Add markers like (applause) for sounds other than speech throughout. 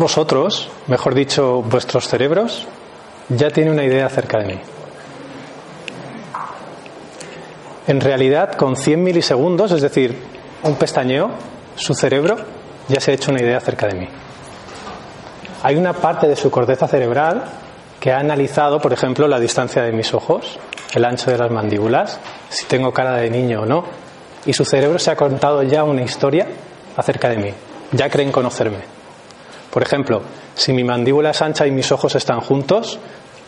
vosotros, mejor dicho, vuestros cerebros, ya tienen una idea acerca de mí. En realidad, con 100 milisegundos, es decir, un pestañeo, su cerebro ya se ha hecho una idea acerca de mí. Hay una parte de su corteza cerebral que ha analizado, por ejemplo, la distancia de mis ojos, el ancho de las mandíbulas, si tengo cara de niño o no, y su cerebro se ha contado ya una historia acerca de mí. Ya creen conocerme. Por ejemplo, si mi mandíbula es ancha y mis ojos están juntos,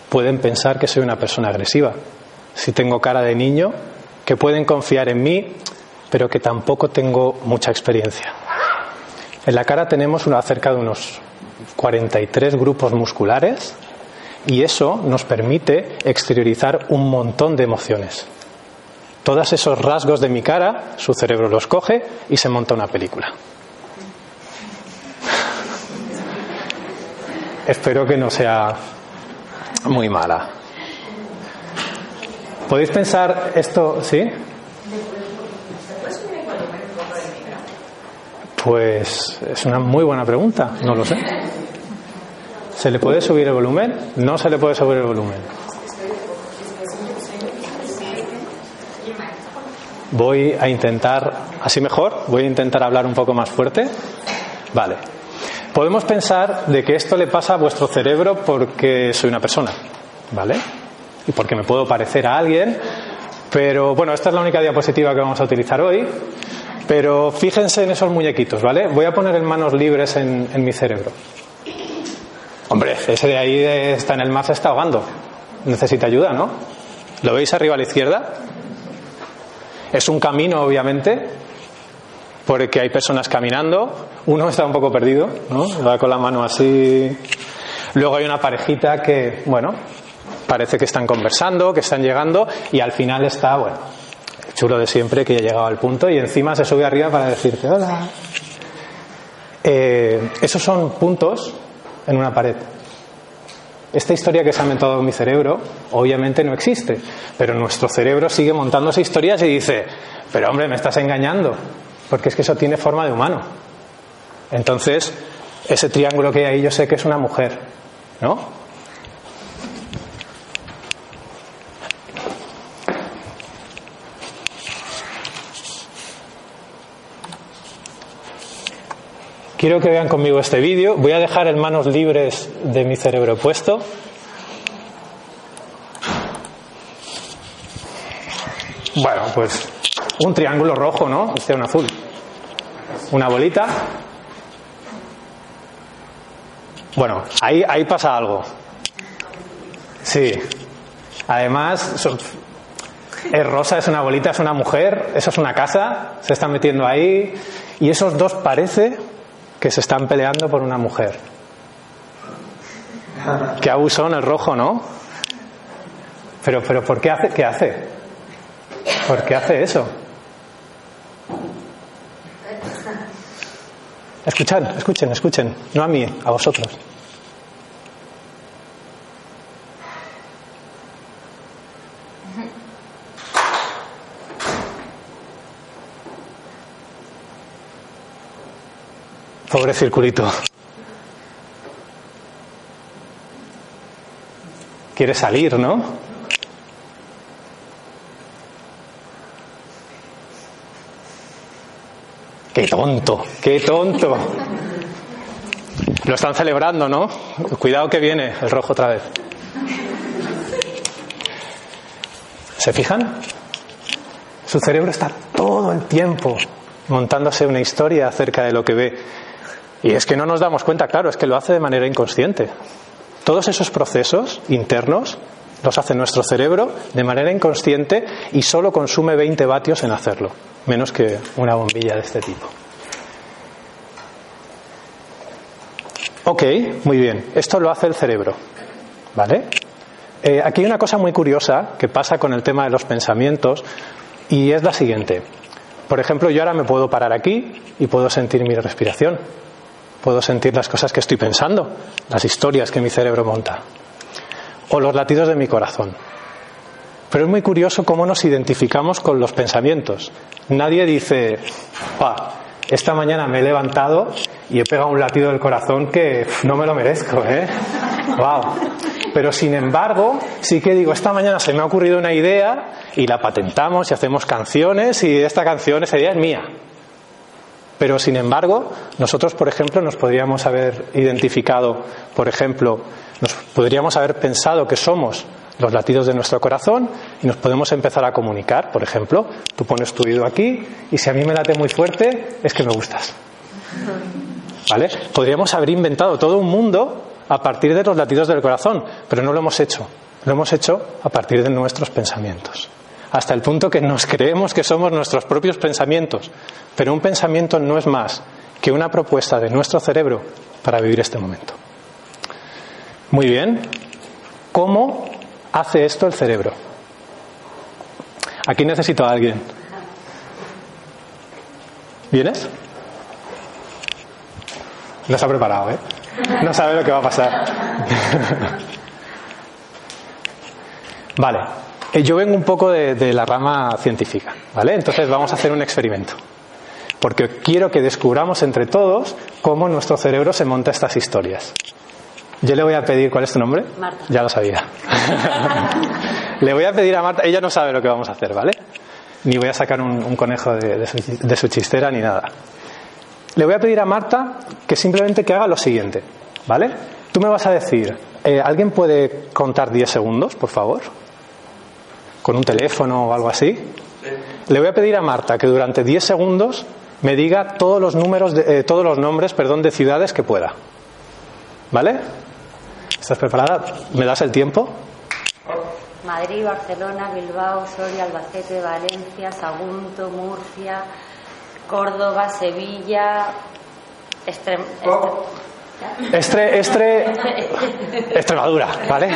pueden pensar que soy una persona agresiva. Si tengo cara de niño, que pueden confiar en mí, pero que tampoco tengo mucha experiencia. En la cara tenemos una, cerca de unos 43 grupos musculares y eso nos permite exteriorizar un montón de emociones. Todos esos rasgos de mi cara, su cerebro los coge y se monta una película. Espero que no sea muy mala. ¿Podéis pensar esto? ¿Sí? Pues es una muy buena pregunta, no lo sé. ¿Se le puede subir el volumen? No se le puede subir el volumen. Voy a intentar, así mejor, voy a intentar hablar un poco más fuerte. Vale. Podemos pensar de que esto le pasa a vuestro cerebro porque soy una persona, ¿vale? Y porque me puedo parecer a alguien, pero bueno, esta es la única diapositiva que vamos a utilizar hoy. Pero fíjense en esos muñequitos, ¿vale? Voy a poner en manos libres en, en mi cerebro. Hombre, ese de ahí está en el mar, se está ahogando. Necesita ayuda, ¿no? ¿Lo veis arriba a la izquierda? Es un camino, obviamente, porque hay personas caminando. Uno está un poco perdido, ¿no? Va con la mano así. Luego hay una parejita que, bueno, parece que están conversando, que están llegando, y al final está, bueno, el chulo de siempre que ya ha llegado al punto y encima se sube arriba para decirte hola. Eh, esos son puntos en una pared. Esta historia que se ha montado en mi cerebro obviamente no existe, pero nuestro cerebro sigue montándose historias y dice, pero hombre, me estás engañando, porque es que eso tiene forma de humano. Entonces, ese triángulo que hay ahí yo sé que es una mujer, ¿no? Quiero que vean conmigo este vídeo. Voy a dejar en manos libres de mi cerebro puesto. Bueno, pues un triángulo rojo, ¿no? Este un azul. Una bolita. Bueno, ahí, ahí pasa algo. Sí. Además, es rosa, es una bolita, es una mujer, eso es una casa, se están metiendo ahí. Y esos dos parece que se están peleando por una mujer. Qué abusón el rojo, ¿no? Pero, pero ¿por qué hace? ¿Qué hace? ¿Por qué hace eso? Escuchad, escuchen, escuchen. No a mí, a vosotros. Pobre circulito. quiere salir, ¿no? Qué tonto, qué tonto. Lo están celebrando, ¿no? Cuidado que viene el rojo otra vez. ¿Se fijan? Su cerebro está todo el tiempo montándose una historia acerca de lo que ve. Y es que no nos damos cuenta, claro, es que lo hace de manera inconsciente. Todos esos procesos internos los hace nuestro cerebro de manera inconsciente y solo consume 20 vatios en hacerlo, menos que una bombilla de este tipo. Ok, muy bien. Esto lo hace el cerebro. ¿Vale? Eh, aquí hay una cosa muy curiosa que pasa con el tema de los pensamientos y es la siguiente. Por ejemplo, yo ahora me puedo parar aquí y puedo sentir mi respiración. Puedo sentir las cosas que estoy pensando, las historias que mi cerebro monta. O los latidos de mi corazón. Pero es muy curioso cómo nos identificamos con los pensamientos. Nadie dice, esta mañana me he levantado y he pegado un latido del corazón que no me lo merezco, ¿eh? ¡Wow! Pero sin embargo, sí que digo, esta mañana se me ha ocurrido una idea y la patentamos y hacemos canciones y esta canción, esa idea es mía. Pero sin embargo, nosotros, por ejemplo, nos podríamos haber identificado, por ejemplo, nos podríamos haber pensado que somos los latidos de nuestro corazón y nos podemos empezar a comunicar. Por ejemplo, tú pones tu oído aquí y si a mí me late muy fuerte, es que me gustas. ¿Vale? Podríamos haber inventado todo un mundo a partir de los latidos del corazón, pero no lo hemos hecho. Lo hemos hecho a partir de nuestros pensamientos. Hasta el punto que nos creemos que somos nuestros propios pensamientos. Pero un pensamiento no es más que una propuesta de nuestro cerebro para vivir este momento. Muy bien. ¿Cómo hace esto el cerebro? Aquí necesito a alguien. ¿Vienes? No se ha preparado, ¿eh? No sabe lo que va a pasar. (laughs) vale. Eh, yo vengo un poco de, la rama científica, ¿vale? Entonces vamos a hacer un experimento. Porque quiero que descubramos entre todos cómo nuestro cerebro se monta estas historias. Yo le voy a pedir, ¿cuál es tu nombre? Marta. Ya lo sabía. (laughs) le voy a pedir a Marta, ella no sabe lo que vamos a hacer, ¿vale? Ni voy a sacar un, conejo de su chistera ni nada. Le voy a pedir a Marta que simplemente que haga lo siguiente, ¿vale? Tú me vas a decir, eh, ¿alguien puede contar 10 segundos, por favor? Con un teléfono o algo así. Le voy a pedir a Marta que durante 10 segundos me diga todos los números de, eh, todos los nombres, perdón, de ciudades que pueda. ¿Vale? ¿Estás preparada? ¿Me das el tiempo? Madrid, Barcelona, Bilbao, Soria, Albacete, Valencia, Sagunto, Murcia, Córdoba, Sevilla, Estre, (laughs) Extremadura, ¿vale?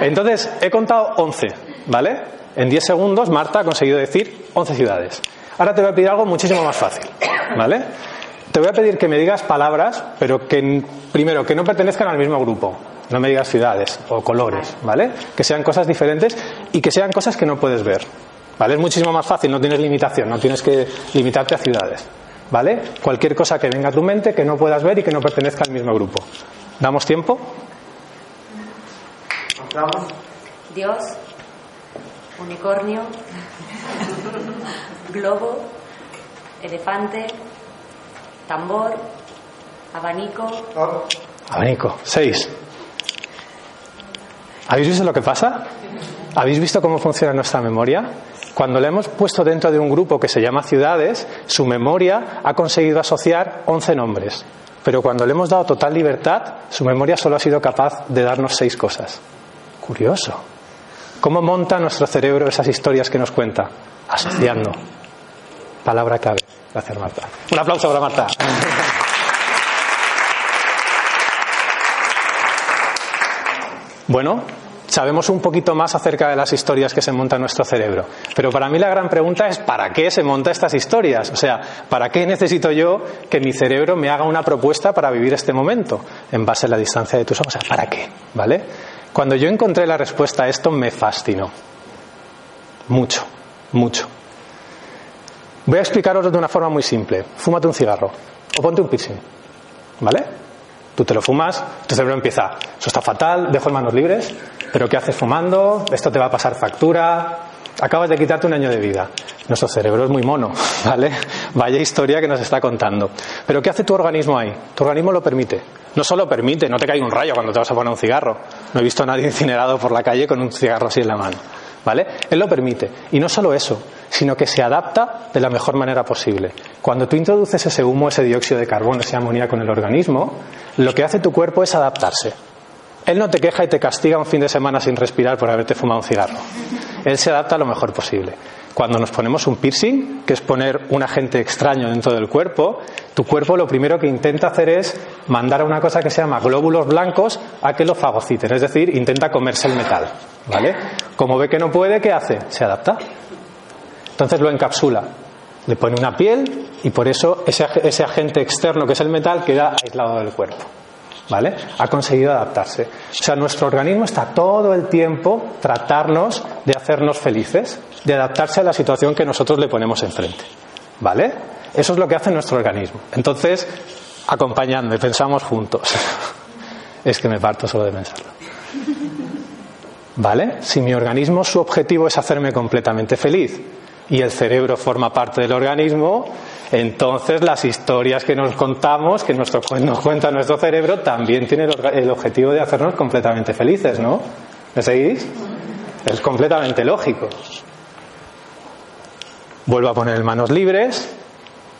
Entonces, he contado 11, ¿vale? En 10 segundos, Marta ha conseguido decir 11 ciudades. Ahora te voy a pedir algo muchísimo más fácil, ¿vale? Te voy a pedir que me digas palabras, pero que, primero, que no pertenezcan al mismo grupo. No me digas ciudades o colores, ¿vale? Que sean cosas diferentes y que sean cosas que no puedes ver. ¿Vale? Es muchísimo más fácil, no tienes limitación, no tienes que limitarte a ciudades. ¿Vale? Cualquier cosa que venga a tu mente que no puedas ver y que no pertenezca al mismo grupo. ¿Damos tiempo? Dios, unicornio, (laughs) globo, elefante, tambor, abanico. Abanico, seis. ¿Habéis visto lo que pasa? ¿Habéis visto cómo funciona nuestra memoria? Cuando le hemos puesto dentro de un grupo que se llama ciudades, su memoria ha conseguido asociar 11 nombres. Pero cuando le hemos dado total libertad, su memoria solo ha sido capaz de darnos seis cosas. Curioso. ¿Cómo monta nuestro cerebro esas historias que nos cuenta? Asociando. Palabra clave. Gracias, Marta. Un aplauso para Marta. Bueno, sabemos un poquito más acerca de las historias que se monta en nuestro cerebro. Pero para mí la gran pregunta es ¿para qué se montan estas historias? O sea, ¿para qué necesito yo que mi cerebro me haga una propuesta para vivir este momento en base a la distancia de tus ojos? O sea, ¿para qué? ¿Vale? Cuando yo encontré la respuesta a esto me fascinó. Mucho, mucho. Voy a explicaros de una forma muy simple. Fúmate un cigarro o ponte un piercing. ¿Vale? Tú te lo fumas, tu cerebro empieza, eso está fatal, dejo en manos libres, pero ¿qué haces fumando? Esto te va a pasar factura, acabas de quitarte un año de vida. Nuestro cerebro es muy mono, (laughs) ¿vale? Vaya historia que nos está contando. Pero ¿qué hace tu organismo ahí? Tu organismo lo permite. No solo permite, no te cae un rayo cuando te vas a poner un cigarro. No he visto a nadie incinerado por la calle con un cigarro así en la mano. ¿Vale? Él lo permite. Y no solo eso, sino que se adapta de la mejor manera posible. Cuando tú introduces ese humo, ese dióxido de carbono, esa amoníaco en el organismo, lo que hace tu cuerpo es adaptarse. Él no te queja y te castiga un fin de semana sin respirar por haberte fumado un cigarro. Él se adapta lo mejor posible. Cuando nos ponemos un piercing, que es poner un agente extraño dentro del cuerpo, tu cuerpo lo primero que intenta hacer es mandar a una cosa que se llama glóbulos blancos a que lo fagociten, es decir, intenta comerse el metal. ¿Vale? Como ve que no puede, ¿qué hace? Se adapta. Entonces lo encapsula, le pone una piel y por eso ese, ese agente externo que es el metal queda aislado del cuerpo. ¿Vale? Ha conseguido adaptarse. O sea, nuestro organismo está todo el tiempo tratarnos de hacernos felices, de adaptarse a la situación que nosotros le ponemos enfrente. ¿Vale? Eso es lo que hace nuestro organismo. Entonces, acompañando, pensamos juntos. (laughs) es que me parto solo de pensarlo. ¿Vale? Si mi organismo, su objetivo es hacerme completamente feliz y el cerebro forma parte del organismo, entonces las historias que nos contamos, que nos cuenta nuestro cerebro, también tienen el objetivo de hacernos completamente felices, ¿no? ¿Me seguís? Es completamente lógico. Vuelvo a poner manos libres.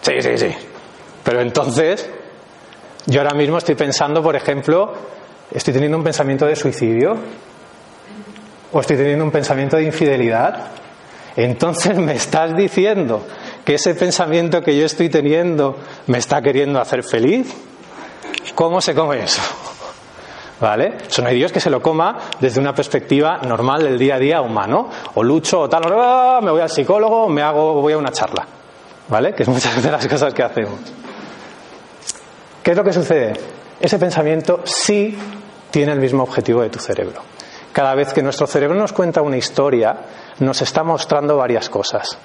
Sí, sí, sí. Pero entonces, yo ahora mismo estoy pensando, por ejemplo, estoy teniendo un pensamiento de suicidio o estoy teniendo un pensamiento de infidelidad. Entonces (laughs) me estás diciendo que ese pensamiento que yo estoy teniendo me está queriendo hacer feliz. ¿Cómo se come eso? ¿Vale? Eso no hay Dios que se lo coma desde una perspectiva normal del día a día humano. O lucho o tal, o me voy al psicólogo, me hago, voy a una charla. ¿Vale? Que es muchas de las cosas que hacemos. ¿Qué es lo que sucede? Ese pensamiento sí tiene el mismo objetivo de tu cerebro. Cada vez que nuestro cerebro nos cuenta una historia, nos está mostrando varias cosas.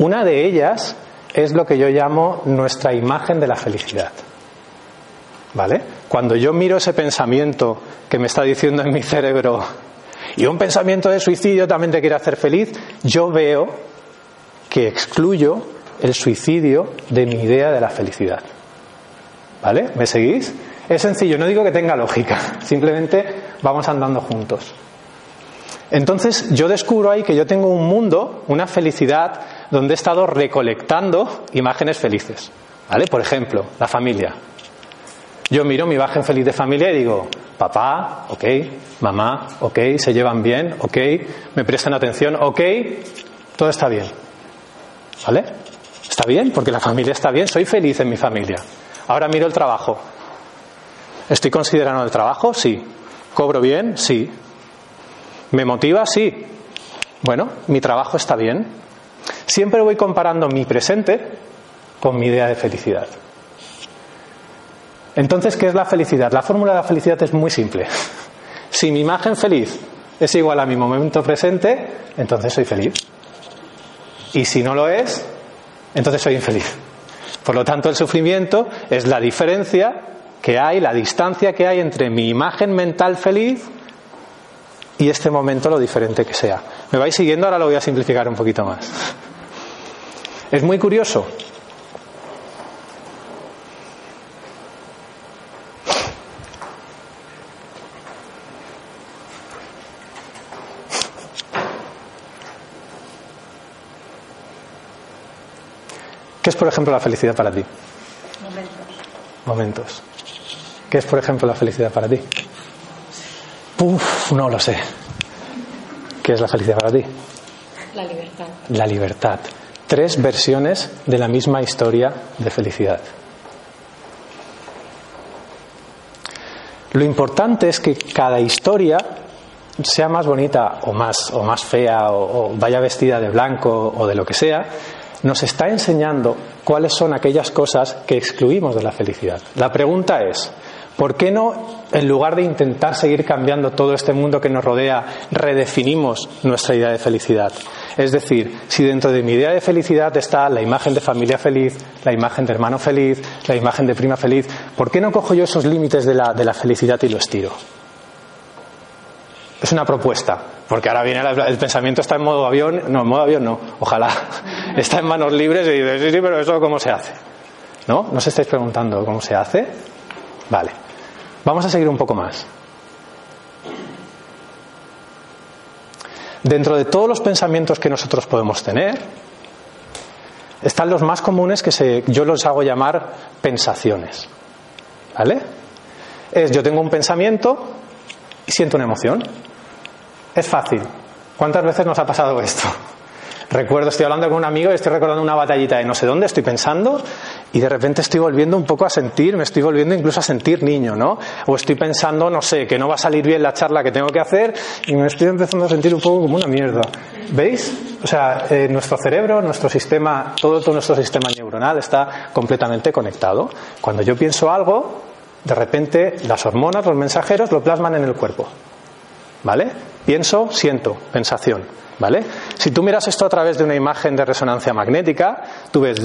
Una de ellas es lo que yo llamo nuestra imagen de la felicidad. ¿Vale? Cuando yo miro ese pensamiento que me está diciendo en mi cerebro, y un pensamiento de suicidio también te quiere hacer feliz, yo veo que excluyo el suicidio de mi idea de la felicidad. ¿Vale? ¿Me seguís? Es sencillo, no digo que tenga lógica, (laughs) simplemente vamos andando juntos. Entonces yo descubro ahí que yo tengo un mundo, una felicidad, donde he estado recolectando imágenes felices. ¿Vale? Por ejemplo, la familia. Yo miro mi imagen feliz de familia y digo, papá, ok, mamá, ok, se llevan bien, ok, me prestan atención, ok, todo está bien. ¿Vale? Está bien, porque la familia está bien, soy feliz en mi familia. Ahora miro el trabajo. ¿Estoy considerando el trabajo? Sí. ¿Cobro bien? Sí. ¿Me motiva? Sí. Bueno, mi trabajo está bien. Siempre voy comparando mi presente con mi idea de felicidad. Entonces, ¿qué es la felicidad? La fórmula de la felicidad es muy simple. (laughs) Si mi imagen feliz es igual a mi momento presente, entonces soy feliz. Y si no lo es, entonces soy infeliz. Por lo tanto, el sufrimiento es la diferencia que hay, la distancia que hay entre mi imagen mental feliz y este momento lo diferente que sea. ¿Me vais siguiendo? Ahora lo voy a simplificar un poquito más. Es muy curioso. ¿Qué es, por ejemplo, la felicidad para ti? Momentos. Momentos. ¿Qué es, por ejemplo, la felicidad para ti? Uf, no lo sé. ¿Qué es la felicidad para ti? La libertad. La libertad. Tres versiones de la misma historia de felicidad. Lo importante es que cada historia sea más bonita o más, o más fea o, o vaya vestida de blanco o de lo que sea, nos está enseñando cuáles son aquellas cosas que excluimos de la felicidad. La pregunta es, ¿Por qué no, en lugar de intentar seguir cambiando todo este mundo que nos rodea, redefinimos nuestra idea de felicidad? Es decir, si dentro de mi idea de felicidad está la imagen de familia feliz, la imagen de hermano feliz, la imagen de prima feliz, ¿por qué no cojo yo esos límites de la, de la felicidad y lo estiro? Es una propuesta, porque ahora viene el pensamiento está en modo avión, no, en modo avión no, ojalá, (laughs) está en manos libres y dices, sí, sí, pero eso cómo se hace. ¿No? ¿No os estáis preguntando cómo se hace? Vale. Vamos a seguir un poco más. Dentro de todos los pensamientos que nosotros podemos tener, están los más comunes que se, yo los hago llamar pensaciones. ¿Vale? Es yo tengo un pensamiento y siento una emoción. Es fácil. ¿Cuántas veces nos ha pasado esto? Recuerdo, estoy hablando con un amigo y estoy recordando una batallita de no sé dónde, estoy pensando y de repente estoy volviendo un poco a sentir, me estoy volviendo incluso a sentir niño, ¿no? O estoy pensando, no sé, que no va a salir bien la charla que tengo que hacer y me estoy empezando a sentir un poco como una mierda. ¿Veis? O sea, eh, nuestro cerebro, nuestro sistema, todo, todo nuestro sistema neuronal está completamente conectado. Cuando yo pienso algo, de repente las hormonas, los mensajeros, lo plasman en el cuerpo. ¿Vale? Pienso, siento, pensación. ¿Vale? Si tú miras esto a través de una imagen de resonancia magnética, tú ves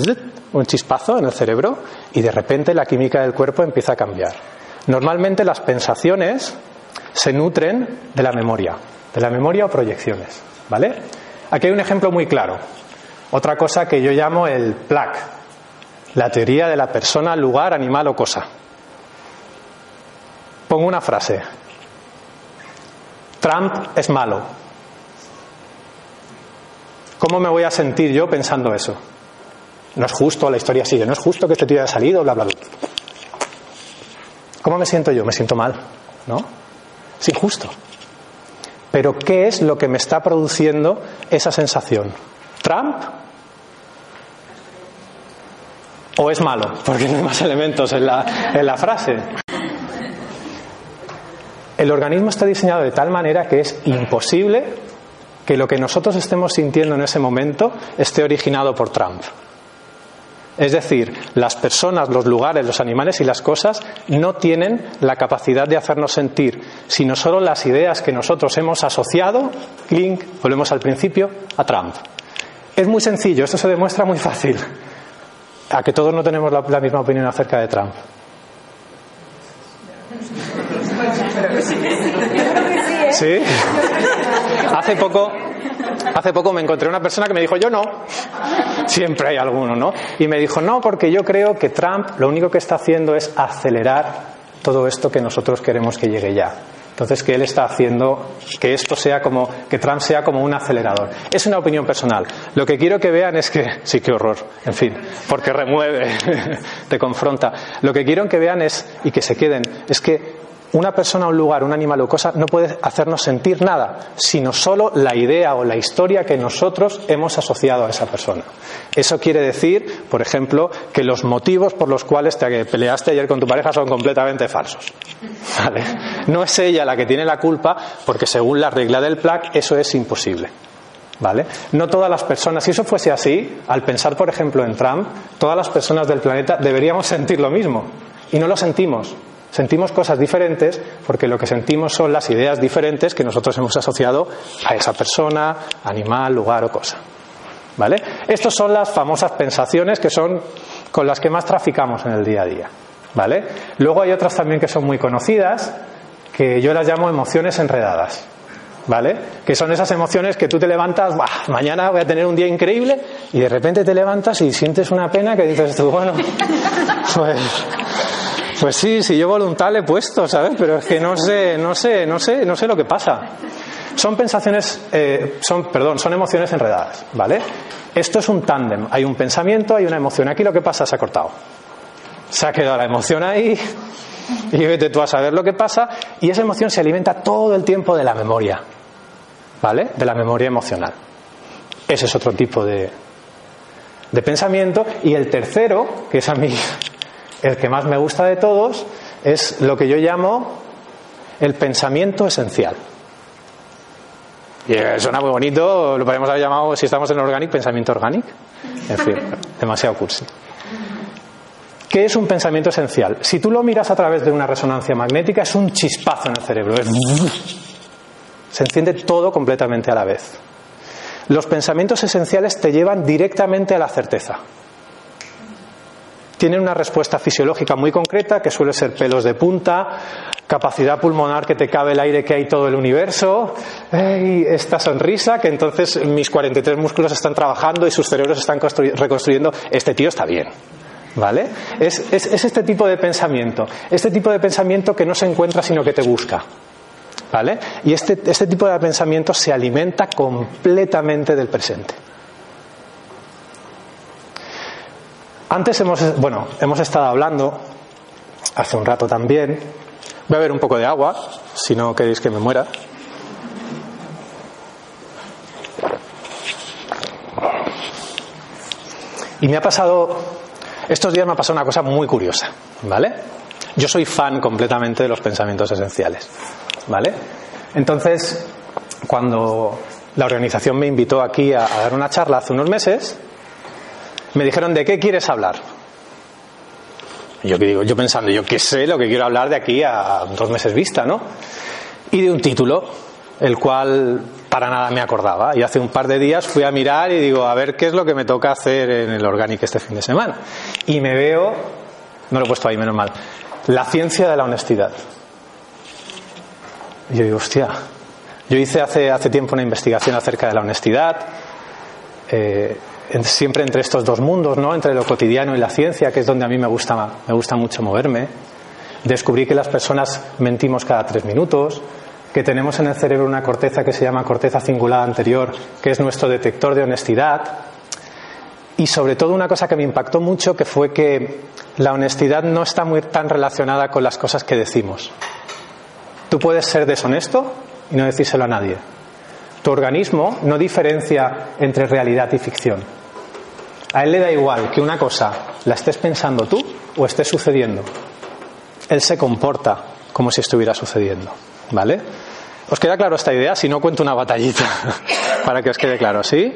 un chispazo en el cerebro y de repente la química del cuerpo empieza a cambiar. Normalmente las pensaciones se nutren de la memoria, de la memoria o proyecciones. ¿Vale? Aquí hay un ejemplo muy claro. Otra cosa que yo llamo el PLAC, la teoría de la persona, lugar, animal o cosa. Pongo una frase. Trump es malo. ¿Cómo me voy a sentir yo pensando eso? No es justo, la historia sigue, no es justo que este tío haya salido, bla, bla, bla. ¿Cómo me siento yo? Me siento mal, ¿no? Es injusto. Pero ¿qué es lo que me está produciendo esa sensación? ¿Trump? ¿O es malo? Porque no hay más elementos en la, en la frase. El organismo está diseñado de tal manera que es imposible que lo que nosotros estemos sintiendo en ese momento esté originado por Trump. Es decir, las personas, los lugares, los animales y las cosas no tienen la capacidad de hacernos sentir, sino solo las ideas que nosotros hemos asociado, link, volvemos al principio, a Trump. Es muy sencillo, esto se demuestra muy fácil, a que todos no tenemos la, la misma opinión acerca de Trump. ¿Sí? Hace poco, hace poco me encontré una persona que me dijo, yo no. Siempre hay alguno, ¿no? Y me dijo, no, porque yo creo que Trump lo único que está haciendo es acelerar todo esto que nosotros queremos que llegue ya. Entonces, que él está haciendo que esto sea como, que Trump sea como un acelerador. Es una opinión personal. Lo que quiero que vean es que, sí, qué horror, en fin, porque remueve, (laughs) te confronta. Lo que quiero que vean es, y que se queden, es que una persona, un lugar, un animal o cosa no puede hacernos sentir nada, sino solo la idea o la historia que nosotros hemos asociado a esa persona. Eso quiere decir, por ejemplo, que los motivos por los cuales te peleaste ayer con tu pareja son completamente falsos. No es ella la que tiene la culpa, porque según la regla del PLAC eso es imposible. ¿Vale? No todas las personas, si eso fuese así, al pensar, por ejemplo, en Trump, todas las personas del planeta deberíamos sentir lo mismo. Y no lo sentimos. Sentimos cosas diferentes porque lo que sentimos son las ideas diferentes que nosotros hemos asociado a esa persona, animal, lugar o cosa. ¿Vale? Estas son las famosas pensaciones que son con las que más traficamos en el día a día. ¿Vale? Luego hay otras también que son muy conocidas, que yo las llamo emociones enredadas. ¿Vale? Que son esas emociones que tú te levantas, mañana voy a tener un día increíble, y de repente te levantas y sientes una pena que dices tú, bueno, (laughs) pues pues sí, si yo voluntad le he puesto, ¿sabes? Pero es que no sé, no sé, no sé, no sé lo que pasa. Son pensaciones, eh, son, perdón, son emociones enredadas, ¿vale? Esto es un tándem. Hay un pensamiento, hay una emoción. Aquí lo que pasa se ha cortado. Se ha quedado la emoción ahí y vete tú a saber lo que pasa y esa emoción se alimenta todo el tiempo de la memoria, ¿vale? De la memoria emocional. Ese es otro tipo de, de pensamiento. Y el tercero, que es a mí el que más me gusta de todos es lo que yo llamo el pensamiento esencial. Y eh, suena muy bonito, lo podemos haber llamado, si estamos en Organic, pensamiento orgánico. En fin, (laughs) demasiado cursi. ¿Qué es un pensamiento esencial? Si tú lo miras a través de una resonancia magnética, es un chispazo en el cerebro. Se enciende todo completamente a la vez. Los pensamientos esenciales te llevan directamente a la certeza. Tienen una respuesta fisiológica muy concreta, que suele ser pelos de punta, capacidad pulmonar que te cabe el aire que hay todo el universo, esta sonrisa, que entonces mis 43 músculos están trabajando y sus cerebros están reconstruyendo, este tío está bien. ¿Vale? Es, es, este tipo de pensamiento, este tipo de pensamiento que no se encuentra sino que te busca. ¿Vale? Y este, este tipo de pensamiento se alimenta completamente del presente. Antes hemos, bueno, hemos estado hablando, hace un rato también, voy a ver un poco de agua, si no queréis que me muera. Y me ha pasado, estos días me ha pasado una cosa muy curiosa, ¿vale? Yo soy fan completamente de los pensamientos esenciales, ¿vale? Entonces, cuando la organización me invitó aquí a dar una charla hace unos meses, me dijeron, ¿de qué quieres hablar? Yo digo, yo pensando, yo qué sé lo que quiero hablar de aquí a dos meses vista, ¿no? Y de un título, el cual para nada me acordaba. Y hace un par de días fui a mirar y digo, a ver qué es lo que me toca hacer en el Organic este fin de semana. Y me veo, no lo he puesto ahí, menos mal, la ciencia de la honestidad. Y yo digo, hostia, yo hice hace, hace tiempo una investigación acerca de la honestidad. Eh, siempre entre estos dos mundos, ¿no? Entre lo cotidiano y la ciencia, que es donde a mí me gusta, me gusta mucho moverme. Descubrí que las personas mentimos cada tres minutos, que tenemos en el cerebro una corteza que se llama corteza cingulada anterior, que es nuestro detector de honestidad. Y sobre todo una cosa que me impactó mucho, que fue que la honestidad no está muy tan relacionada con las cosas que decimos. Tú puedes ser deshonesto y no decírselo a nadie. Tu organismo no diferencia entre realidad y ficción. A él le da igual que una cosa la estés pensando tú o esté sucediendo. Él se comporta como si estuviera sucediendo. ¿Vale? ¿Os queda claro esta idea? Si no, cuento una batallita (laughs) para que os quede claro, ¿sí?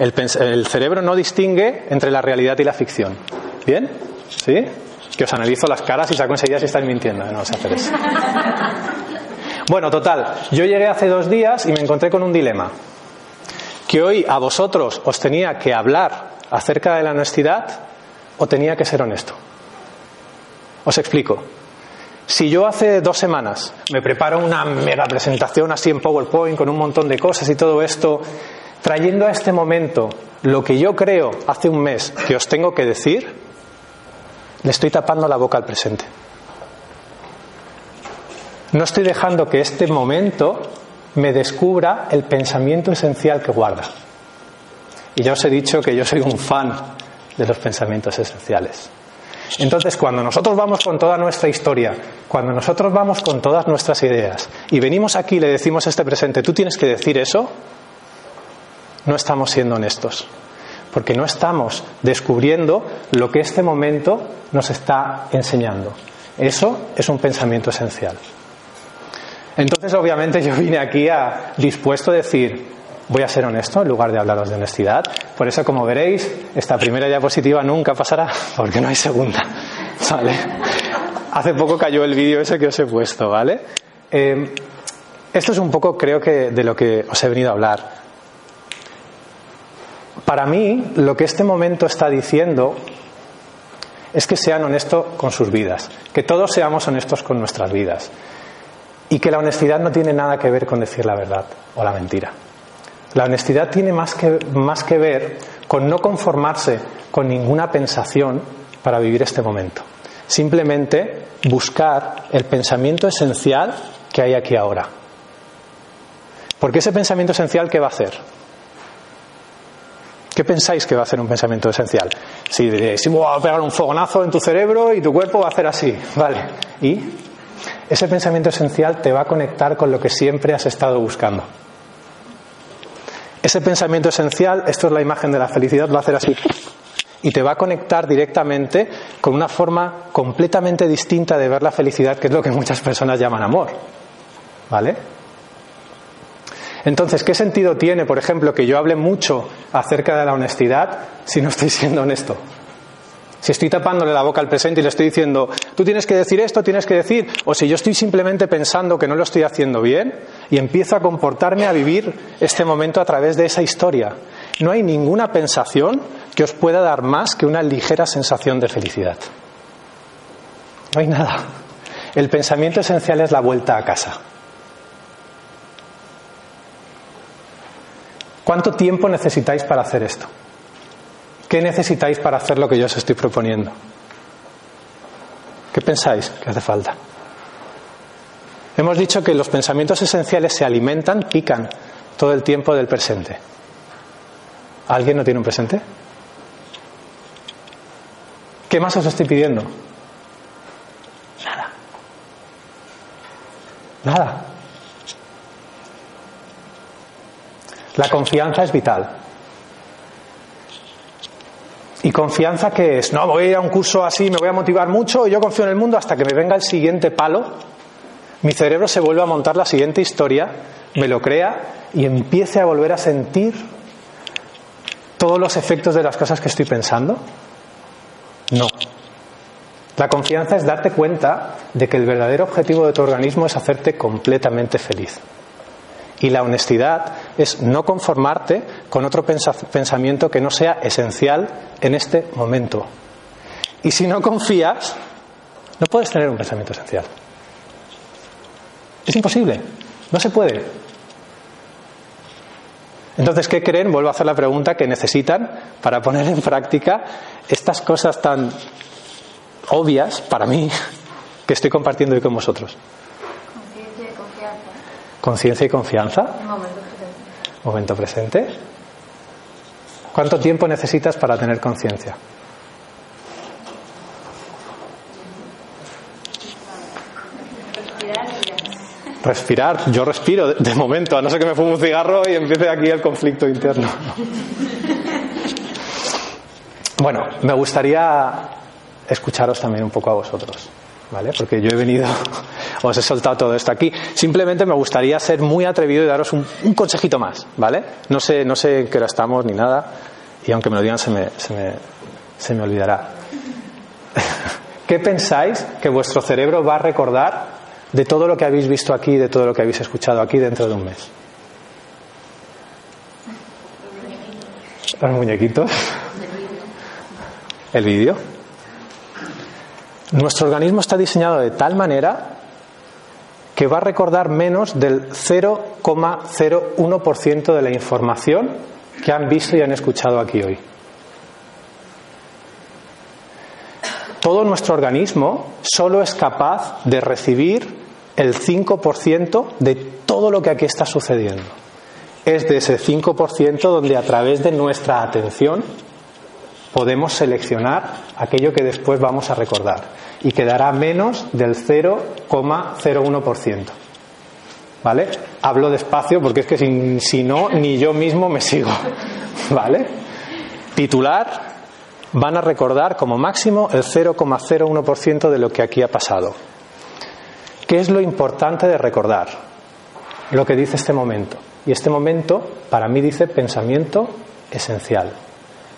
El, cerebro no distingue entre la realidad y la ficción. ¿Bien? ¿Sí? Que os analizo las caras y saco enseguida si estáis mintiendo. No os hacer. Bueno, total, yo llegué hace dos días y me encontré con un dilema. Que hoy a vosotros os tenía que hablar acerca de la honestidad o tenía que ser honesto. Os explico. Si yo hace dos semanas me preparo una mega presentación así en PowerPoint con un montón de cosas y todo esto, trayendo a este momento lo que yo creo hace un mes que os tengo que decir, le estoy tapando la boca al presente. No estoy dejando que este momento me descubra el pensamiento esencial que guarda. Y ya os he dicho que yo soy un fan de los pensamientos esenciales. Entonces, cuando nosotros vamos con toda nuestra historia, cuando nosotros vamos con todas nuestras ideas y venimos aquí y le decimos a este presente, tú tienes que decir eso, no estamos siendo honestos, porque no estamos descubriendo lo que este momento nos está enseñando. Eso es un pensamiento esencial. Entonces, obviamente, yo vine aquí a, dispuesto a decir, voy a ser honesto en lugar de hablaros de honestidad. Por eso, como veréis, esta primera diapositiva nunca pasará, porque no hay segunda. ¿Vale? Hace poco cayó el vídeo ese que os he puesto, ¿vale? Eh, esto es un poco, creo que, de lo que os he venido a hablar. Para mí, lo que este momento está diciendo es que sean honestos con sus vidas, que todos seamos honestos con nuestras vidas. Y que la honestidad no tiene nada que ver con decir la verdad o la mentira. La honestidad tiene más que, más que ver con no conformarse con ninguna pensación para vivir este momento. Simplemente buscar el pensamiento esencial que hay aquí ahora. Porque ese pensamiento esencial, ¿qué va a hacer? ¿Qué pensáis que va a hacer un pensamiento esencial? Si diréis, voy a pegar un fogonazo en tu cerebro y tu cuerpo va a hacer así. Vale. ¿Y? Ese pensamiento esencial te va a conectar con lo que siempre has estado buscando. Ese pensamiento esencial, esto es la imagen de la felicidad, va a hacer así. Y te va a conectar directamente con una forma completamente distinta de ver la felicidad, que es lo que muchas personas llaman amor. ¿Vale? Entonces, ¿qué sentido tiene, por ejemplo, que yo hable mucho acerca de la honestidad si no estoy siendo honesto? Si estoy tapándole la boca al presente y le estoy diciendo, tú tienes que decir esto, tienes que decir, o si yo estoy simplemente pensando que no lo estoy haciendo bien y empiezo a comportarme, a vivir este momento a través de esa historia. No hay ninguna pensación que os pueda dar más que una ligera sensación de felicidad. No hay nada. El pensamiento esencial es la vuelta a casa. ¿Cuánto tiempo necesitáis para hacer esto? ¿Qué necesitáis para hacer lo que yo os estoy proponiendo? ¿Qué pensáis que hace falta? Hemos dicho que los pensamientos esenciales se alimentan, pican todo el tiempo del presente. ¿Alguien no tiene un presente? ¿Qué más os estoy pidiendo? Nada. Nada. La confianza es vital. ¿Y confianza qué es? No, voy a ir a un curso así, me voy a motivar mucho y yo confío en el mundo hasta que me venga el siguiente palo. Mi cerebro se vuelve a montar la siguiente historia, me lo crea y empiece a volver a sentir todos los efectos de las cosas que estoy pensando. No. La confianza es darte cuenta de que el verdadero objetivo de tu organismo es hacerte completamente feliz. Y la honestidad es no conformarte con otro pensamiento que no sea esencial en este momento. Y si no confías, no puedes tener un pensamiento esencial. Es imposible, no se puede. Entonces, ¿qué creen? Vuelvo a hacer la pregunta que necesitan para poner en práctica estas cosas tan obvias para mí que estoy compartiendo hoy con vosotros. Conciencia y confianza. Momento presente. ¿Cuánto tiempo necesitas para tener conciencia? Respirar, yo respiro de momento, a no ser que me fume un cigarro y empiece aquí el conflicto interno. (laughs) Bueno, me gustaría escucharos también un poco a vosotros. ¿Vale? Porque yo he venido, (laughs) os he soltado todo esto aquí. Simplemente me gustaría ser muy atrevido y daros un, consejito más, ¿vale? No sé, no sé en qué hora estamos ni nada, y aunque me lo digan se me, se me, se me olvidará. (laughs) ¿Qué pensáis que vuestro cerebro va a recordar de todo lo que habéis visto aquí, de todo lo que habéis escuchado aquí dentro de un mes? Los muñequitos. El vídeo. Nuestro organismo está diseñado de tal manera que va a recordar menos del 0,01% de la información que han visto y han escuchado aquí hoy. Todo nuestro organismo solo es capaz de recibir el 5% de todo lo que aquí está sucediendo. Es de ese 5% donde a través de nuestra atención podemos seleccionar aquello que después vamos a recordar y quedará menos del 0,01%. ¿Vale? Hablo despacio porque es que si, no, ni yo mismo me sigo. (laughs) ¿Vale? Titular, van a recordar como máximo el 0,01% de lo que aquí ha pasado. ¿Qué es lo importante de recordar? Lo que dice este momento. Y este momento, para mí, dice pensamiento esencial.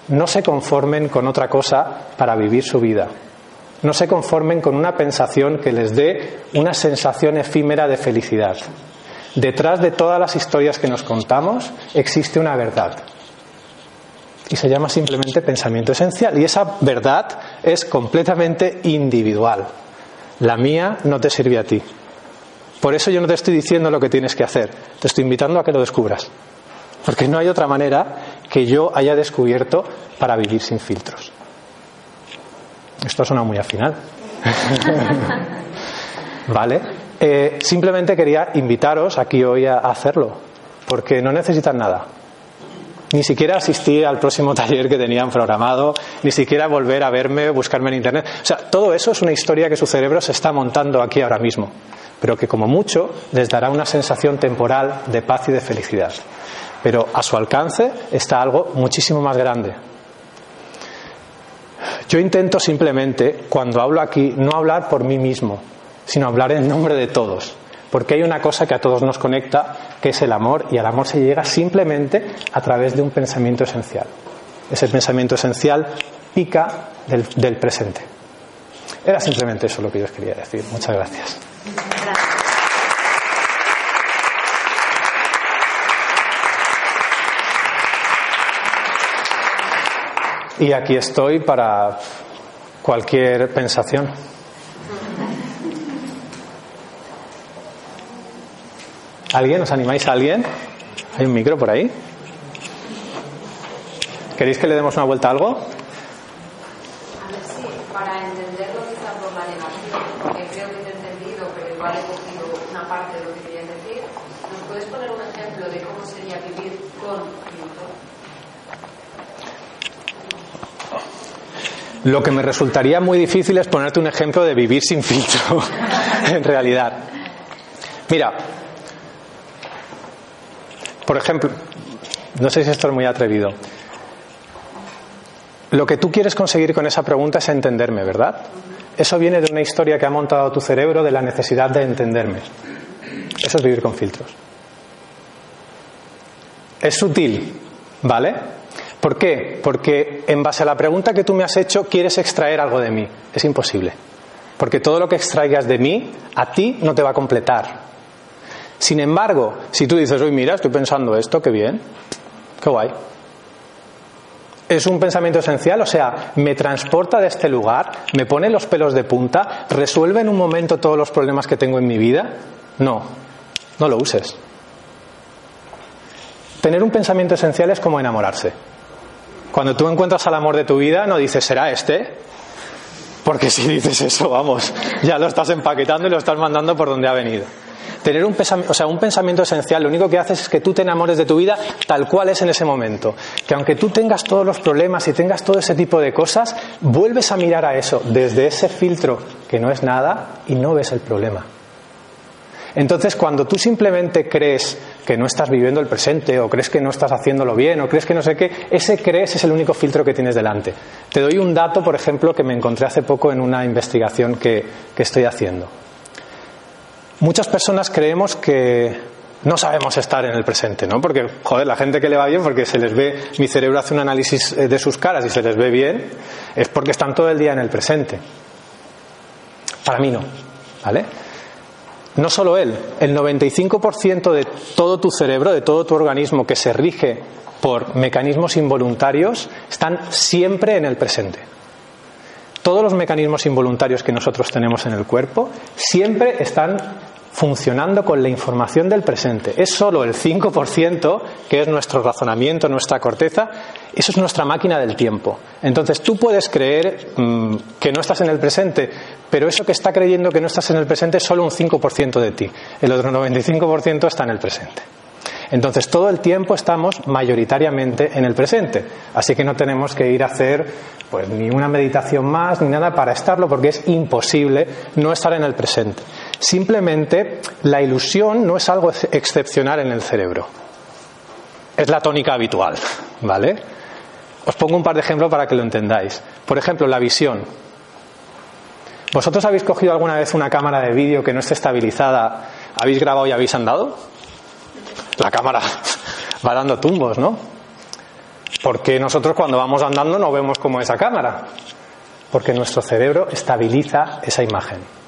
No se conformen con otra cosa para vivir su vida. No se conformen con una pensación que les dé una sensación efímera de felicidad. Detrás de todas las historias que nos contamos existe una verdad. Y se llama simplemente pensamiento esencial. Y esa verdad es completamente individual. La mía no te sirve a ti. Por eso yo no te estoy diciendo lo que tienes que hacer. Te estoy invitando a que lo descubras. Porque no hay otra manera que yo haya descubierto para vivir sin filtros. Esto suena muy al final. (laughs) ¿Vale? Eh, simplemente quería invitaros aquí hoy a hacerlo, porque no necesitan nada. Ni siquiera asistir al próximo (laughs) taller que tenían programado, ni siquiera volver a verme, buscarme en Internet. O sea, todo eso es una historia que su cerebro se está montando aquí ahora mismo, pero que como mucho les dará una sensación temporal de paz y de felicidad pero a su alcance está algo muchísimo más grande. Yo intento simplemente, cuando hablo aquí, no hablar por mí mismo, sino hablar en nombre de todos, porque hay una cosa que a todos nos conecta, que es el amor, y al amor se llega simplemente a través de un pensamiento esencial. Ese pensamiento esencial pica del, del presente. Era simplemente eso lo que yo quería decir. Muchas gracias. Y aquí estoy para cualquier pensación. ¿Alguien? ¿Os animáis a alguien? ¿Hay un micro por ahí? ¿Queréis que le demos una vuelta a algo? A ver si, para entenderlo quizá por la negación, porque creo que te he entendido, pero igual he cogido una parte de lo que querías decir, ¿nos puedes poner un ejemplo de cómo sería vivir con filtro? Lo que me resultaría muy difícil es ponerte un ejemplo de vivir sin filtro, (laughs) en realidad. Mira, por ejemplo, no sé si esto es muy atrevido. Lo que tú quieres conseguir con esa pregunta es entenderme, ¿verdad? Eso viene de una historia que ha montado tu cerebro de la necesidad de entenderme. Eso es vivir con filtros. Es sutil, ¿vale? ¿Por qué? Porque en base a la pregunta que tú me has hecho quieres extraer algo de mí. Es imposible. Porque todo lo que extraigas de mí a ti no te va a completar. Sin embargo, si tú dices, oye, mira, estoy pensando esto, qué bien, qué guay. Es un pensamiento esencial, o sea, me transporta de este lugar, me pone los pelos de punta, resuelve en un momento todos los problemas que tengo en mi vida. No, no lo uses. Tener un pensamiento esencial es como enamorarse. Cuando tú encuentras al amor de tu vida, no dices, ¿será este? Porque si dices eso, vamos, ya lo estás empaquetando y lo estás mandando por donde ha venido. Tener un pensamiento, un pensamiento esencial lo único que haces es que tú te enamores de tu vida tal cual es en ese momento. Que aunque tú tengas todos los problemas y tengas todo ese tipo de cosas, vuelves a mirar a eso desde ese filtro que no es nada y no ves el problema. Entonces, cuando tú simplemente crees que no estás viviendo el presente o crees que no estás haciéndolo bien o crees que no sé qué, ese crees es el único filtro que tienes delante. Te doy un dato, por ejemplo, que me encontré hace poco en una investigación que, que estoy haciendo. Muchas personas creemos que no sabemos estar en el presente, ¿no? Porque, joder, la gente que le va bien, porque se les ve, mi cerebro hace un análisis eh, de sus caras y se les ve bien, es porque están todo el día en el presente. Para mí no, ¿vale? No solo él, el 95% de todo tu cerebro, de todo tu organismo que se rige por mecanismos involuntarios, están siempre en el presente. Todos los mecanismos involuntarios que nosotros tenemos en el cuerpo siempre están funcionando con la información del presente. Es solo el 5% que es nuestro razonamiento, nuestra corteza, eso es nuestra máquina del tiempo. Entonces tú puedes creer mmm, que no estás en el presente, pero eso que está creyendo que no estás en el presente es solo un 5% de ti. El otro 95% está en el presente. Entonces todo el tiempo estamos mayoritariamente en el presente, así que no tenemos que ir a hacer pues ni una meditación más ni nada para estarlo porque es imposible no estar en el presente. Simplemente la ilusión no es algo excepcional en el cerebro. Es la tónica habitual, ¿vale? Os pongo un par de ejemplos para que lo entendáis. Por ejemplo, la visión. ¿Vosotros habéis cogido alguna vez una cámara de vídeo que no esté estabilizada, habéis grabado y habéis andado? La cámara (laughs) va dando tumbos, ¿no? Porque nosotros cuando vamos andando no vemos como esa cámara. Porque nuestro cerebro estabiliza esa imagen.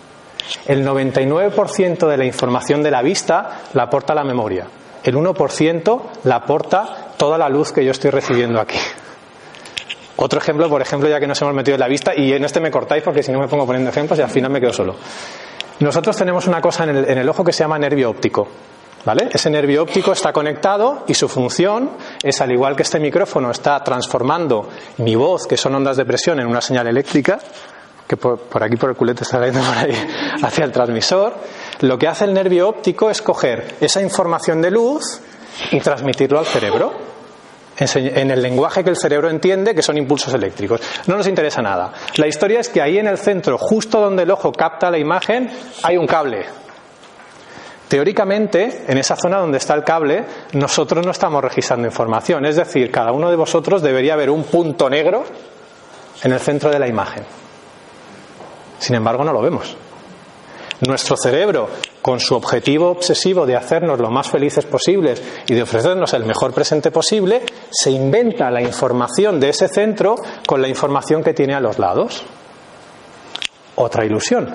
El 99% de la información de la vista la aporta la memoria. El 1% la aporta toda la luz que yo estoy recibiendo aquí. Otro ejemplo, por ejemplo, ya que nos hemos metido en la vista, y en este me cortáis porque si no me pongo poniendo ejemplos y al final me quedo solo. Nosotros tenemos una cosa en el, en el ojo que se llama nervio óptico. ¿Vale? Ese nervio óptico está conectado y su función es, al igual que este micrófono está transformando mi voz, que son ondas de presión, en una señal eléctrica, por, aquí por el culete está saliendo por ahí (laughs) hacia el transmisor, lo que hace el nervio óptico es coger esa información de luz y transmitirlo al cerebro en el lenguaje que el cerebro entiende, que son impulsos eléctricos. No nos interesa nada. La historia es que ahí en el centro, justo donde el ojo capta la imagen, hay un cable. Teóricamente, en esa zona donde está el cable, nosotros no estamos registrando información. Es decir, cada uno de vosotros debería haber un punto negro en el centro de la imagen. Sin embargo, no lo vemos. Nuestro cerebro, con su objetivo obsesivo de hacernos lo más felices posibles y de ofrecernos el mejor presente posible, se inventa la información de ese centro con la información que tiene a los lados. Otra ilusión.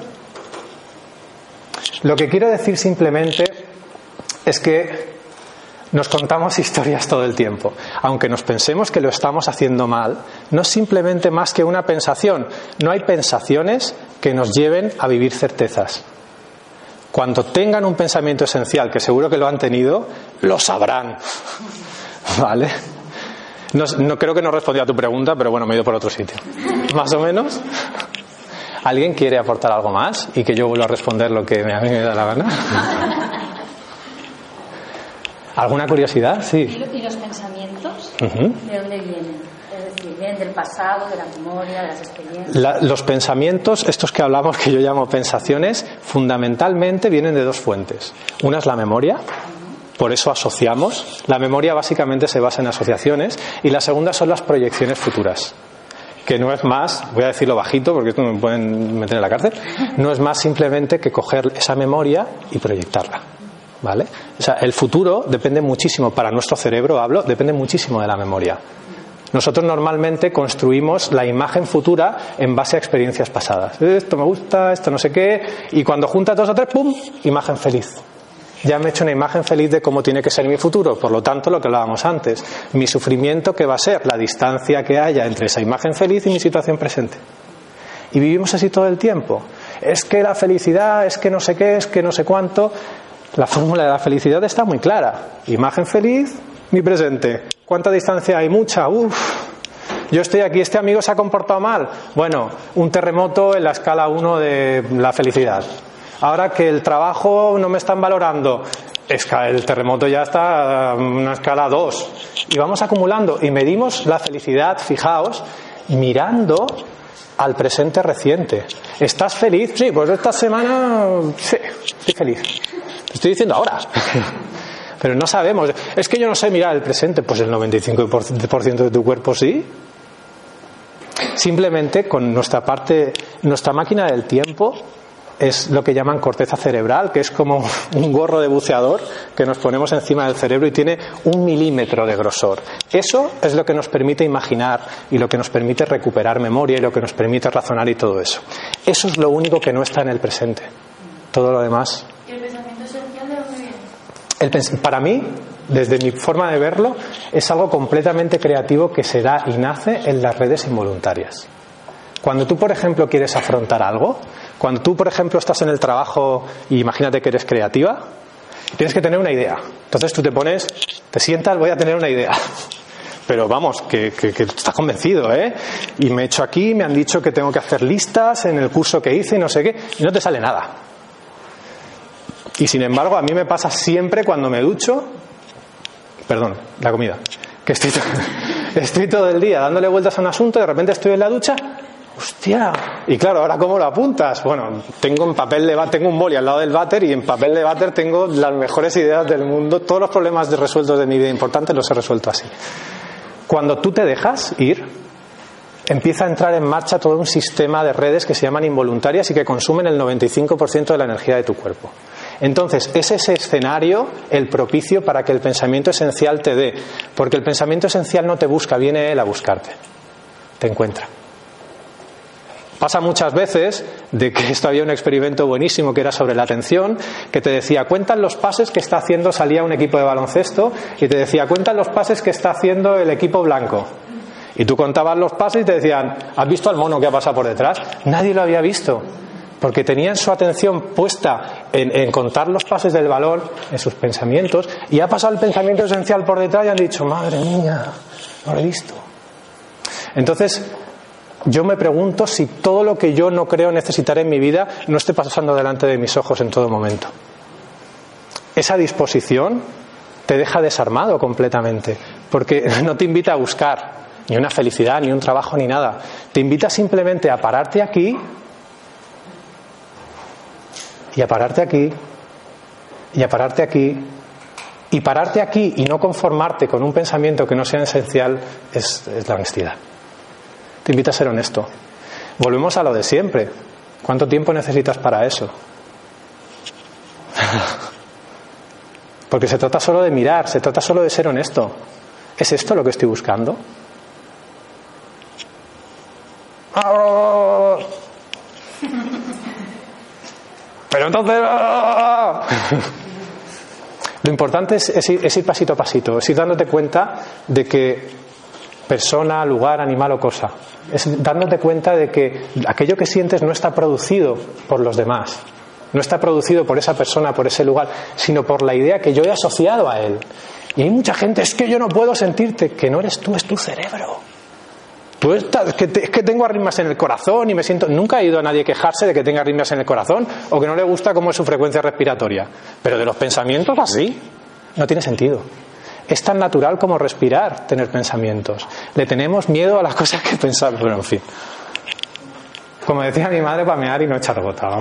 Lo que quiero decir simplemente es que nos contamos historias todo el tiempo. Aunque nos pensemos que lo estamos haciendo mal, no es simplemente más que una pensación. No hay pensaciones que nos lleven a vivir certezas. Cuando tengan un pensamiento esencial, que seguro que lo han tenido, lo sabrán. (laughs) ¿Vale? No, creo que no respondí a tu pregunta, pero bueno, me he ido por otro sitio. (laughs) Más o menos. ¿Alguien quiere aportar algo más y que yo vuelva a responder lo que a mí me da la gana? (laughs) ¿Alguna curiosidad? Sí. ¿Y los pensamientos? ¿De dónde vienen? Es decir, ¿vienen del pasado, de la memoria, de las experiencias? los pensamientos, estos que hablamos, que yo llamo pensaciones, fundamentalmente vienen de dos fuentes. Una es la memoria, por eso asociamos. La memoria básicamente se basa en asociaciones. Y la segunda son las proyecciones futuras que no es más, voy a decirlo bajito porque esto me pueden meter en la cárcel, no es más simplemente que coger esa memoria y proyectarla. ¿Vale? O sea, el futuro depende muchísimo, para nuestro cerebro hablo, depende muchísimo de la memoria. Nosotros normalmente construimos la imagen futura en base a experiencias pasadas. Esto me gusta, esto no sé qué, y cuando juntas dos o tres, ¡pum! Imagen feliz. Ya me he hecho una imagen feliz de cómo tiene que ser mi futuro. Por lo tanto, lo que hablábamos antes, mi sufrimiento que va a ser la distancia que haya entre esa imagen feliz y mi situación presente. Y vivimos así todo el tiempo. Es que la felicidad, es que no sé qué, es que no sé cuánto. La fórmula de la felicidad está muy clara. Imagen feliz, mi presente. ¿Cuánta distancia hay? Mucha. Uf. Yo estoy aquí, este amigo se ha comportado mal. Bueno, un terremoto en la escala 1 de la felicidad. Ahora que el trabajo no me están valorando, el terremoto ya está en una escala 2. Y vamos acumulando y medimos la felicidad, fijaos, mirando al presente reciente. ¿Estás feliz? Sí, pues esta semana sí, estoy feliz. Estoy diciendo ahora. (laughs) Pero no sabemos. Es que yo no sé mirar el presente. Pues el 95% de tu cuerpo sí. Simplemente con nuestra parte, nuestra máquina del tiempo es lo que llaman corteza cerebral, que es como (laughs) un gorro de buceador que nos ponemos encima del cerebro y tiene un milímetro de grosor. Eso es lo que nos permite imaginar y lo que nos permite recuperar memoria y lo que nos permite razonar y todo eso. Eso es lo único que no está en el presente. Todo lo demás para mí, desde mi forma de verlo, es algo completamente creativo que se da y nace en las redes involuntarias. Cuando tú, por ejemplo, quieres afrontar algo, cuando tú, por ejemplo, estás en el trabajo y imagínate que eres creativa, tienes que tener una idea. Entonces tú te pones, te sientas, voy a tener una idea. (laughs) Pero vamos, que, estás convencido, ¿eh? Y me he hecho aquí, me han dicho que tengo que hacer listas en el curso que hice y no sé qué, y no te sale nada. Y sin embargo, a mí me pasa siempre cuando me ducho, perdón, la comida, que (laughs) estoy, todo el día dándole vueltas a un asunto, de repente estoy en la ducha, hostia, y claro, ahora cómo lo apuntas? Bueno, tengo en papel de tengo un boli al lado del váter y en papel de váter tengo las mejores ideas del mundo, todos los problemas resueltos de mi vida importante los he resuelto así. Cuando tú te dejas ir, empieza a entrar en marcha todo un sistema de redes que se llaman involuntarias y que consumen el 95% de la energía de tu cuerpo. Entonces, es ese escenario el propicio para que el pensamiento esencial te dé, porque el pensamiento esencial no te busca, viene él a buscarte, te encuentra. Pasa muchas veces de que esto había un experimento buenísimo que era sobre la atención, que te decía, cuentan los pases que está haciendo, salía un equipo de baloncesto, y te decía, cuentan los pases que está haciendo el equipo blanco. Y tú contabas los pases y te decían, ¿has visto al mono que ha pasado por detrás? Nadie lo había visto porque tenían su atención puesta en, contar los pases del valor en sus pensamientos y ha pasado el pensamiento esencial por detrás y han dicho, madre mía, no lo he visto. Entonces, yo me pregunto si todo lo que yo no creo necesitar en mi vida no esté pasando delante de mis ojos en todo momento. Esa disposición te deja desarmado completamente, porque (laughs) no te invita a buscar ni una felicidad, ni un trabajo, ni nada. Te invita simplemente a pararte aquí y a pararte aquí, y a pararte aquí, y pararte aquí y no conformarte con un pensamiento que no sea esencial es, la honestidad. Te invito a ser honesto. Volvemos a lo de siempre. ¿Cuánto tiempo necesitas para eso? (laughs) Porque se trata solo de mirar, se trata solo de ser honesto. ¿Es esto lo que estoy buscando? (laughs) Pero entonces... (laughs) Lo importante es, ir, pasito a pasito, es ir dándote cuenta de que persona, lugar, animal o cosa, es dándote cuenta de que aquello que sientes no está producido por los demás, no está producido por esa persona, por ese lugar, sino por la idea que yo he asociado a él. Y hay mucha gente, es que yo no puedo sentirte, que no eres tú, es tu cerebro. Estás, es, que que tengo arritmias en el corazón y me siento. Nunca ha ido a nadie quejarse de que tenga arritmias en el corazón o que no le gusta cómo es su frecuencia respiratoria. Pero de los pensamientos así, no tiene sentido. Es tan natural como respirar tener pensamientos. Le tenemos miedo a las (laughs) cosas que pensamos. Bueno, en fin. Como decía mi madre, pamear y no echar gota. (laughs)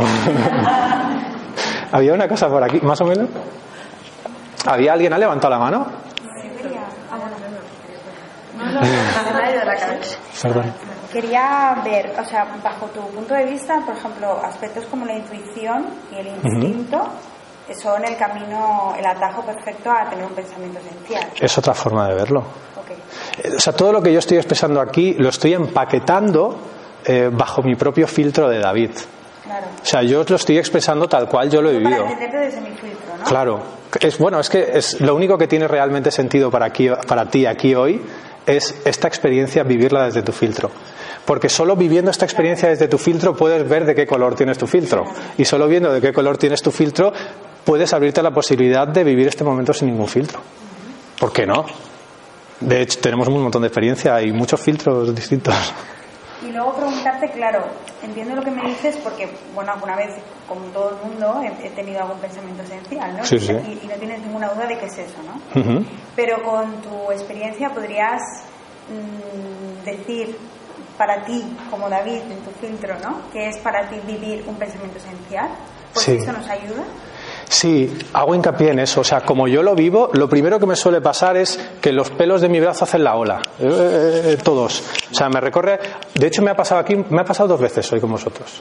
Había una cosa por aquí, más o menos. ¿Había alguien ha levantado la mano? (laughs) Quería ver, o sea, bajo tu punto de vista, por ejemplo, aspectos como la intuición y el instinto son el camino, el atajo perfecto a tener un pensamiento esencial. Es otra forma de verlo. Eh, o sea, todo lo que yo estoy expresando aquí lo estoy empaquetando eh, bajo mi propio filtro de David. Claro. O sea, yo lo estoy expresando tal cual yo lo he vivido. Para desde mi filtro, ¿no? Claro. Es, bueno, es que es lo único que tiene realmente sentido para, aquí, para ti aquí hoy es esta experiencia vivirla desde tu filtro. Porque solo viviendo esta experiencia desde tu filtro puedes ver de qué color tienes tu filtro. Y solo viendo de qué color tienes tu filtro puedes abrirte la posibilidad de vivir este momento sin ningún filtro. ¿Por qué no? De hecho, tenemos un montón de experiencia y muchos filtros distintos. Y luego preguntarte, claro, entiendo lo que me dices porque, bueno, alguna vez, como todo el mundo, he, tenido algún pensamiento esencial, ¿no? Sí, sí. Y, no tienes ninguna duda de que es eso, ¿no? Pero con tu experiencia podrías mm, decir para ti, como David, en tu filtro, ¿no? ¿Qué es para ti vivir un pensamiento esencial? Pues sí. eso nos ayuda. Sí, hago hincapié en eso. O sea, como yo lo vivo, lo primero que me suele pasar es que los pelos de mi brazo hacen la ola. Eh, eh, eh, todos. O sea, me recorre. De hecho, me ha pasado aquí, me ha pasado dos veces hoy con vosotros.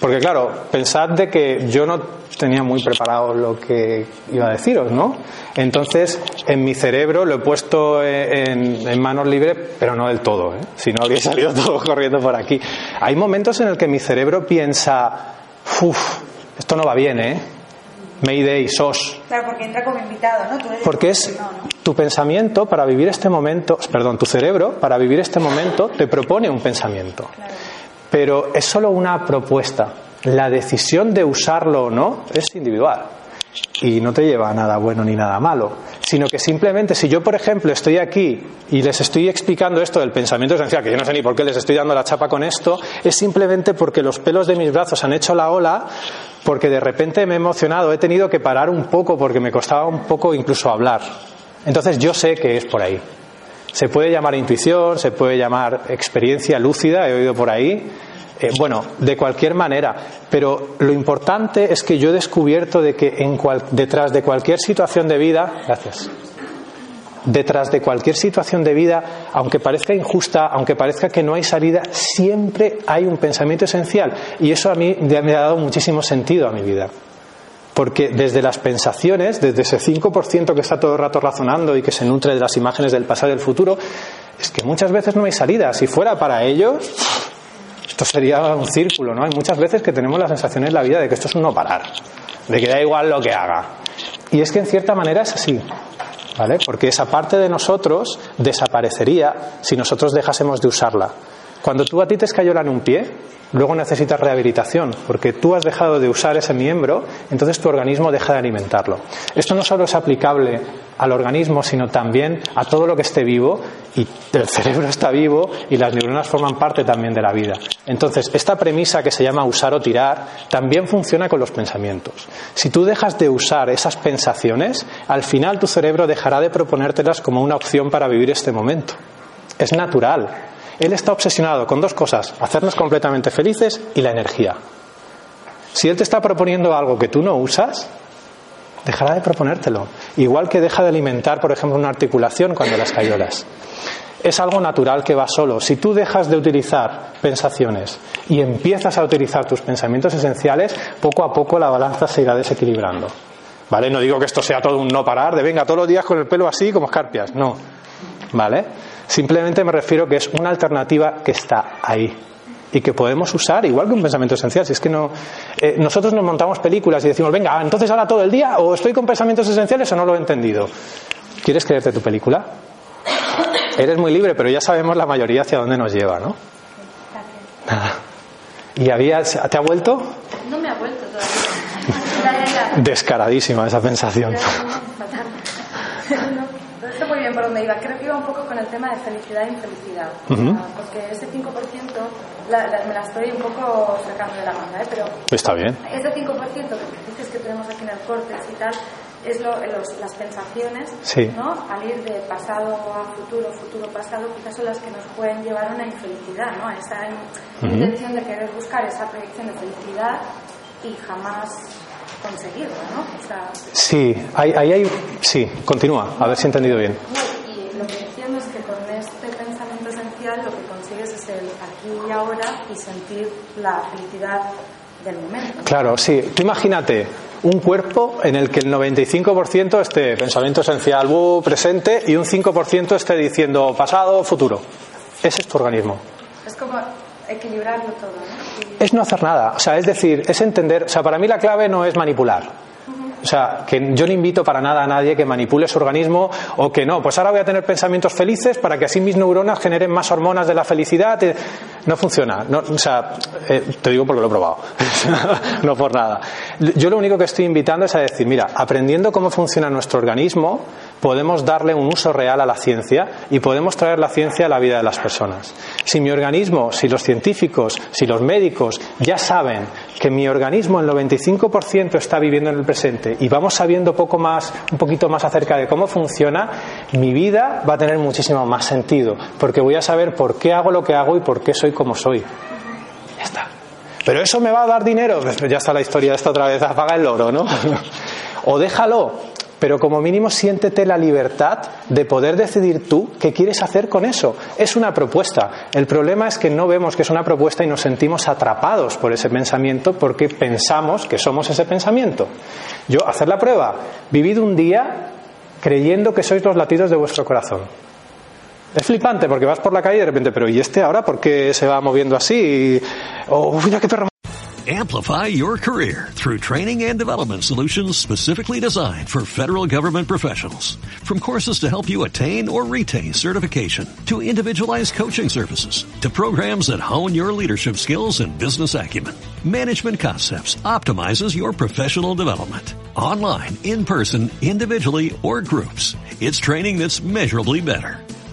Porque claro, pensad de que yo no tenía muy preparado lo que iba a deciros, ¿no? Entonces, en mi cerebro lo he puesto en, manos libres, pero no del todo, ¿eh? Si no, habría (laughs) salido todo corriendo por aquí. Hay momentos en el que mi cerebro piensa, uff, esto no va bien, ¿eh? Mayday, SOS. Claro, porque entra como invitado, ¿no? porque es tu pensamiento para vivir este momento, perdón, tu cerebro para vivir este momento te propone un pensamiento. Pero es solo una propuesta. La decisión de usarlo o no es individual y no te lleva a nada bueno ni nada malo, sino que simplemente si yo, por ejemplo, estoy aquí y les estoy explicando esto del pensamiento esencial, que yo no sé ni por qué les estoy dando la chapa con esto, es simplemente porque los pelos de mis brazos han hecho la ola, porque de repente me he emocionado, he tenido que parar un poco porque me costaba un poco incluso hablar. Entonces yo sé que es por ahí. Se puede llamar intuición, se puede llamar experiencia lúcida, he oído por ahí, eh, bueno, de cualquier manera, pero lo importante es que yo he descubierto de que en detrás de cualquier situación de vida, gracias, detrás de cualquier situación de vida, aunque parezca injusta, aunque parezca que no hay salida, siempre hay un pensamiento esencial. Y eso a mí me ha dado muchísimo sentido a mi vida. Porque desde las pensaciones, desde ese 5% que está todo el rato razonando y que se nutre de las imágenes del pasado y del futuro, es que muchas veces no hay salida. Si fuera para ellos, esto sería un círculo, ¿no? Hay muchas veces que tenemos la sensación en la vida de que esto es un no parar, de que da igual lo que haga. Y es que en cierta manera es así, Porque esa parte de nosotros desaparecería si nosotros dejásemos de usarla. Cuando tú a ti te escayola en un pie, luego necesitas rehabilitación, porque tú has dejado de usar ese miembro, entonces tu organismo deja de alimentarlo. Esto no solo es aplicable al organismo, sino también a todo lo que esté vivo, y el cerebro está vivo y las neuronas forman parte también de la vida. Entonces, esta premisa que se llama usar o tirar también funciona con los pensamientos. Si tú dejas de usar esas pensaciones, al final tu cerebro dejará de proponértelas como una opción para vivir este momento. Es natural. Él está obsesionado con dos cosas, hacernos completamente felices y la energía. Si Él te está proponiendo algo que tú no usas, dejará de proponértelo. Igual que deja de alimentar, por ejemplo, una articulación cuando las cayolas. Es algo natural que va solo. Si tú dejas de utilizar pensaciones y empiezas a utilizar tus pensamientos esenciales, poco a poco la balanza se irá desequilibrando. ¿Vale? No digo que esto sea todo un no parar, de venga todos los días con el pelo así como escarpias. No. ¿Vale? Simplemente me refiero que es una alternativa que está ahí y que podemos usar igual que un pensamiento esencial. Si es que no, eh, nosotros nos montamos películas y decimos, venga, entonces ahora todo el día o estoy con pensamientos esenciales o no lo he entendido. ¿Quieres creerte tu película? Eres muy libre, pero ya sabemos la mayoría hacia dónde nos lleva, ¿no? Nada. ¿Y había, te ha vuelto? No me ha vuelto todavía. (laughs) Descaradísima esa sensación. Donde iba. Creo que iba un poco con el tema de felicidad e infelicidad. porque ese 5% me la estoy un poco sacando de la manga, ¿eh? pero. Está bien. Ese 5% que dices que tenemos aquí en el córtex y tal, es lo, los, las pensaciones, ¿no? Al ir de pasado a futuro, futuro, pasado, quizás son las que nos pueden llevar a una infelicidad, ¿no? A esa intención de querer buscar esa proyección de felicidad y jamás conseguirlo, ¿no? O sea, sí, ahí hay, hay, sí, continúa, a ver si he entendido bien. Y lo que entiendo es que con este pensamiento esencial lo que consigues es el aquí y ahora y sentir la felicidad del momento. Claro, sí. Tú imagínate un cuerpo en el que el 95% esté pensamiento esencial, presente, y un 5% esté diciendo pasado, futuro. Ese es tu organismo. Es como equilibrarlo todo, ¿no? Es no hacer nada. O sea, es decir, es entender. O sea, para mí la clave no es manipular. O sea, que yo no invito para nada a nadie que manipule su organismo o que no, pues ahora voy a tener pensamientos felices para que así mis neuronas generen más hormonas de la felicidad. No funciona. No, o sea, eh, te digo porque lo he probado. (laughs) no por nada. Yo lo único que estoy invitando es a decir, mira, aprendiendo cómo funciona nuestro organismo, podemos darle un uso real a la ciencia y podemos traer la ciencia a la vida de las personas. Si mi organismo, si los científicos, si los médicos ya saben que mi organismo el 95% está viviendo en el presente y vamos sabiendo poco más, un poquito más acerca de cómo funciona, mi vida va a tener muchísimo más sentido, porque voy a saber por qué hago lo que hago y por qué soy como soy. Pero eso me va a dar dinero. Ya está la historia de esta otra vez, apaga el oro, ¿no? (laughs) o déjalo, pero como mínimo siéntete la libertad de poder decidir tú qué quieres hacer con eso. Es una propuesta. El problema es que no vemos que es una propuesta y nos sentimos atrapados por ese pensamiento porque pensamos que somos ese pensamiento. Yo, hacer la prueba, vivid un día creyendo que sois los latidos de vuestro corazón. Es flipante porque vas por la calle de repente, pero ¿y este ahora por qué se va moviendo así? O, mira qué perro Amplify your career through training and development solutions specifically designed for federal government professionals. From courses to help you attain or retain certification, to individualized coaching services, to programs that hone your leadership skills and business acumen, Management Concepts optimizes your professional development. Online, in person, individually, or groups, it's training that's measurably better.